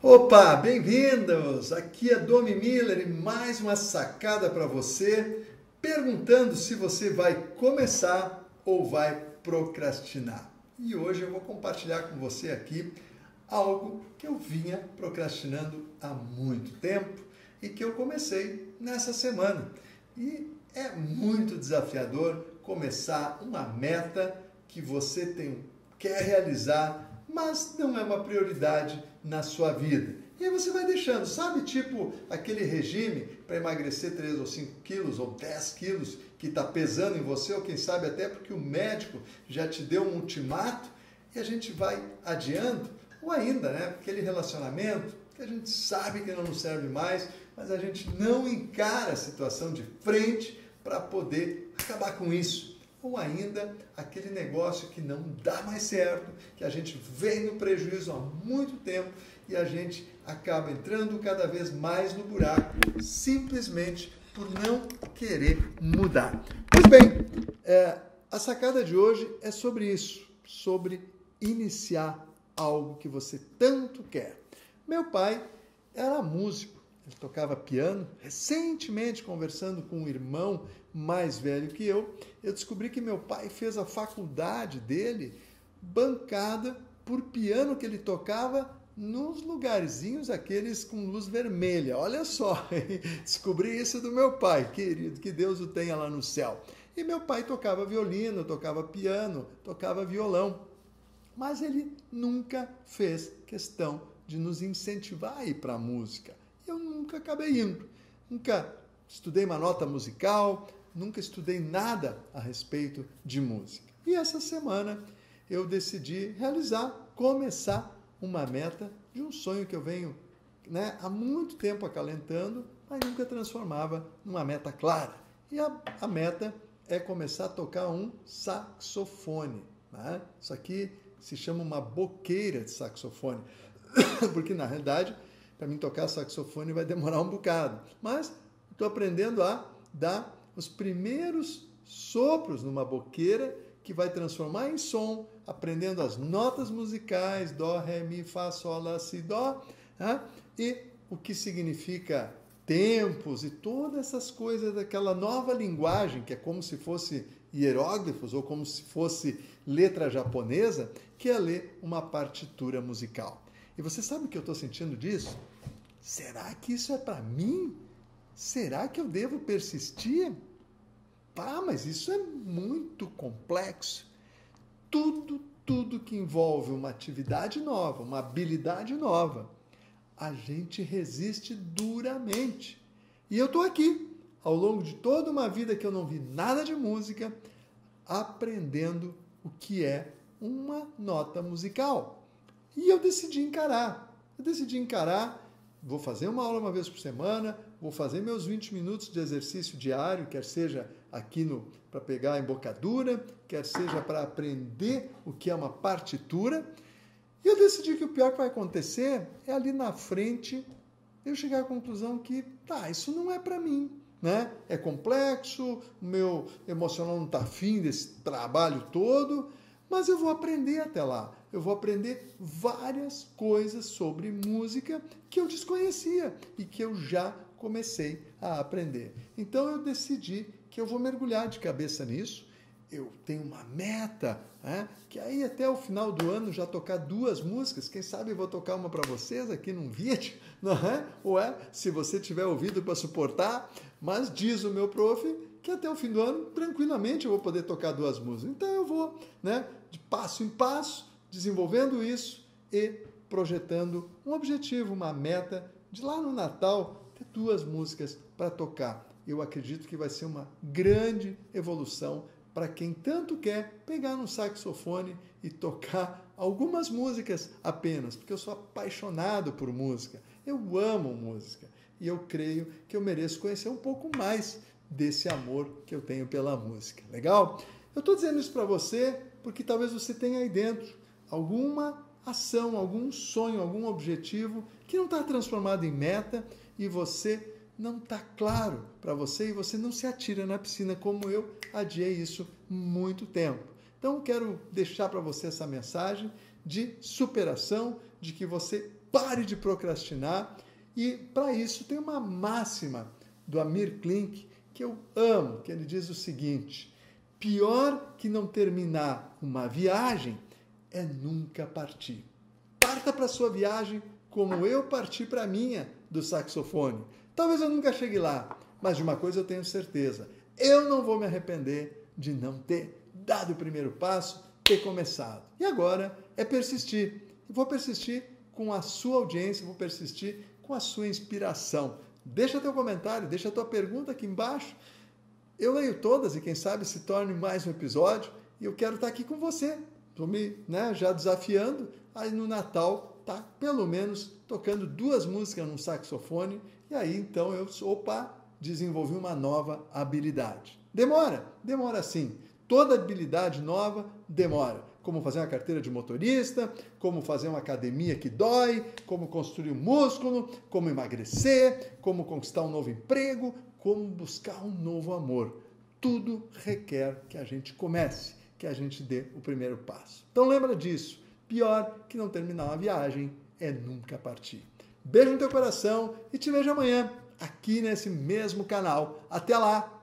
Opa, bem-vindos! Aqui é Domi Miller e mais uma sacada para você, perguntando se você vai começar ou vai procrastinar. E hoje eu vou compartilhar com você aqui algo que eu vinha procrastinando há muito tempo e que eu comecei nessa semana. E é muito desafiador começar uma meta que você tem, quer realizar mas não é uma prioridade na sua vida. E aí você vai deixando, sabe, tipo aquele regime para emagrecer 3 ou 5 quilos ou 10 quilos que está pesando em você, ou quem sabe até porque o médico já te deu um ultimato e a gente vai adiando, ou ainda, né, aquele relacionamento que a gente sabe que não serve mais, mas a gente não encara a situação de frente para poder acabar com isso ou ainda aquele negócio que não dá mais certo, que a gente vem no prejuízo há muito tempo e a gente acaba entrando cada vez mais no buraco, simplesmente por não querer mudar. Pois bem, é, a sacada de hoje é sobre isso, sobre iniciar algo que você tanto quer. Meu pai era músico ele tocava piano. Recentemente, conversando com um irmão mais velho que eu, eu descobri que meu pai fez a faculdade dele bancada por piano que ele tocava nos lugarzinhos aqueles com luz vermelha. Olha só, descobri isso do meu pai, querido, que Deus o tenha lá no céu. E meu pai tocava violino, tocava piano, tocava violão. Mas ele nunca fez questão de nos incentivar a ir para a música eu nunca acabei indo. Nunca estudei uma nota musical, nunca estudei nada a respeito de música. E essa semana eu decidi realizar, começar uma meta de um sonho que eu venho né, há muito tempo acalentando, mas nunca transformava numa meta clara. E a, a meta é começar a tocar um saxofone. Né? Isso aqui se chama uma boqueira de saxofone, porque na realidade para mim tocar saxofone vai demorar um bocado. Mas estou aprendendo a dar os primeiros sopros numa boqueira que vai transformar em som, aprendendo as notas musicais, dó, ré, mi, fá, sol, lá, si, dó, né? e o que significa tempos e todas essas coisas daquela nova linguagem que é como se fosse hieróglifos ou como se fosse letra japonesa, que é ler uma partitura musical. E você sabe o que eu estou sentindo disso? Será que isso é para mim? Será que eu devo persistir? Pá, mas isso é muito complexo. Tudo, tudo que envolve uma atividade nova, uma habilidade nova, a gente resiste duramente. E eu estou aqui, ao longo de toda uma vida que eu não vi nada de música, aprendendo o que é uma nota musical. E eu decidi encarar. Eu decidi encarar, vou fazer uma aula uma vez por semana, vou fazer meus 20 minutos de exercício diário, quer seja aqui no para pegar a embocadura, quer seja para aprender o que é uma partitura. E eu decidi que o pior que vai acontecer é ali na frente eu chegar à conclusão que, tá, isso não é para mim. Né? É complexo, o meu emocional não está afim desse trabalho todo, mas eu vou aprender até lá. Eu vou aprender várias coisas sobre música que eu desconhecia e que eu já comecei a aprender. Então eu decidi que eu vou mergulhar de cabeça nisso. Eu tenho uma meta, né? que aí até o final do ano já tocar duas músicas. Quem sabe eu vou tocar uma para vocês aqui num vídeo, não é? Ou é, se você tiver ouvido para suportar. Mas diz o meu prof que até o fim do ano, tranquilamente, eu vou poder tocar duas músicas. Então eu vou, né, de passo em passo, desenvolvendo isso e projetando um objetivo, uma meta de lá no Natal ter duas músicas para tocar. Eu acredito que vai ser uma grande evolução para quem tanto quer pegar no saxofone e tocar algumas músicas apenas, porque eu sou apaixonado por música. Eu amo música e eu creio que eu mereço conhecer um pouco mais desse amor que eu tenho pela música. Legal? Eu estou dizendo isso para você porque talvez você tenha aí dentro alguma ação, algum sonho, algum objetivo que não está transformado em meta e você não está claro para você e você não se atira na piscina como eu adiei isso muito tempo. Então quero deixar para você essa mensagem de superação, de que você pare de procrastinar. E para isso tem uma máxima do Amir Klink que eu amo, que ele diz o seguinte: pior que não terminar uma viagem é nunca partir. Parta para sua viagem como eu parti para a minha do saxofone. Talvez eu nunca chegue lá, mas de uma coisa eu tenho certeza: eu não vou me arrepender de não ter dado o primeiro passo, ter começado. E agora é persistir. Vou persistir com a sua audiência, vou persistir com a sua inspiração. Deixa teu comentário, deixa tua pergunta aqui embaixo. Eu leio todas e quem sabe se torne mais um episódio. E eu quero estar aqui com você. Estou me né, já desafiando. Aí no Natal tá pelo menos tocando duas músicas no saxofone. E aí então eu, opa, desenvolvi uma nova habilidade. Demora, demora sim. Toda habilidade nova demora. Como fazer uma carteira de motorista, como fazer uma academia que dói, como construir um músculo, como emagrecer, como conquistar um novo emprego, como buscar um novo amor. Tudo requer que a gente comece, que a gente dê o primeiro passo. Então lembra disso. Pior que não terminar uma viagem é nunca partir. Beijo no teu coração e te vejo amanhã aqui nesse mesmo canal. Até lá!